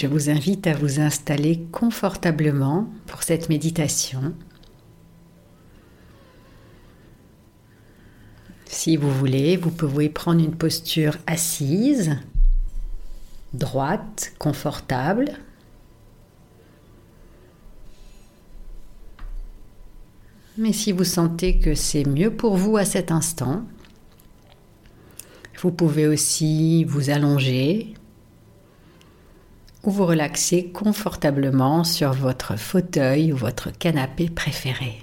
je vous invite à vous installer confortablement pour cette méditation. Si vous voulez, vous pouvez prendre une posture assise, droite, confortable. Mais si vous sentez que c'est mieux pour vous à cet instant, vous pouvez aussi vous allonger ou vous relaxer confortablement sur votre fauteuil ou votre canapé préféré.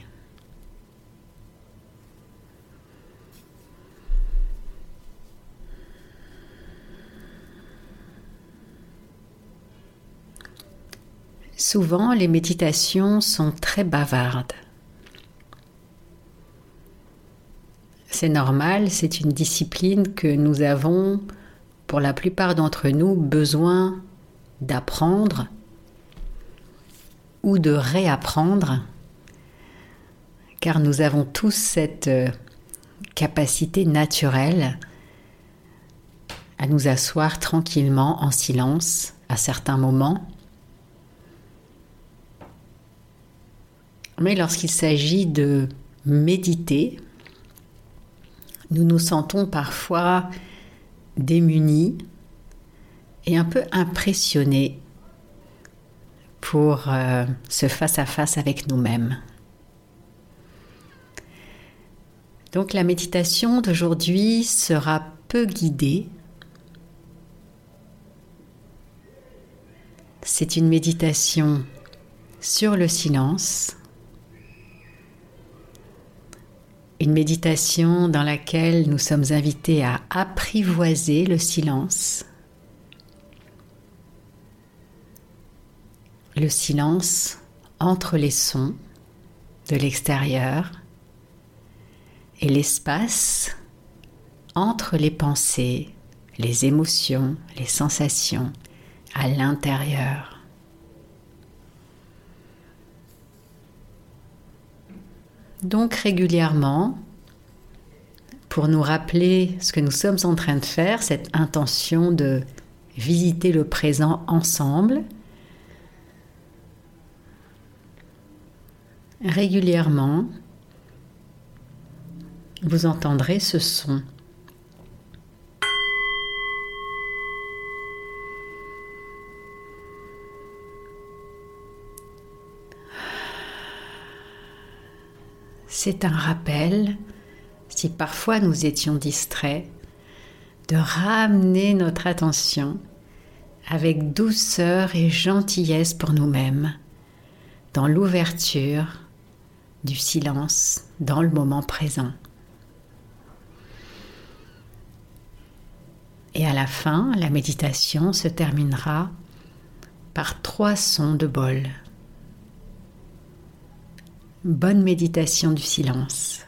Souvent, les méditations sont très bavardes. C'est normal, c'est une discipline que nous avons, pour la plupart d'entre nous, besoin d'apprendre ou de réapprendre, car nous avons tous cette euh, capacité naturelle à nous asseoir tranquillement en silence à certains moments. Mais lorsqu'il s'agit de méditer, nous nous sentons parfois démunis et un peu impressionnés pour euh, ce face-à-face avec nous-mêmes. Donc la méditation d'aujourd'hui sera peu guidée. C'est une méditation sur le silence Une méditation dans laquelle nous sommes invités à apprivoiser le silence. Le silence entre les sons de l'extérieur et l'espace entre les pensées, les émotions, les sensations à l'intérieur. Donc régulièrement, pour nous rappeler ce que nous sommes en train de faire, cette intention de visiter le présent ensemble, régulièrement, vous entendrez ce son. c'est un rappel, si parfois nous étions distraits, de ramener notre attention avec douceur et gentillesse pour nous-mêmes, dans l'ouverture du silence, dans le moment présent. Et à la fin, la méditation se terminera par trois sons de bol. Bonne méditation du silence.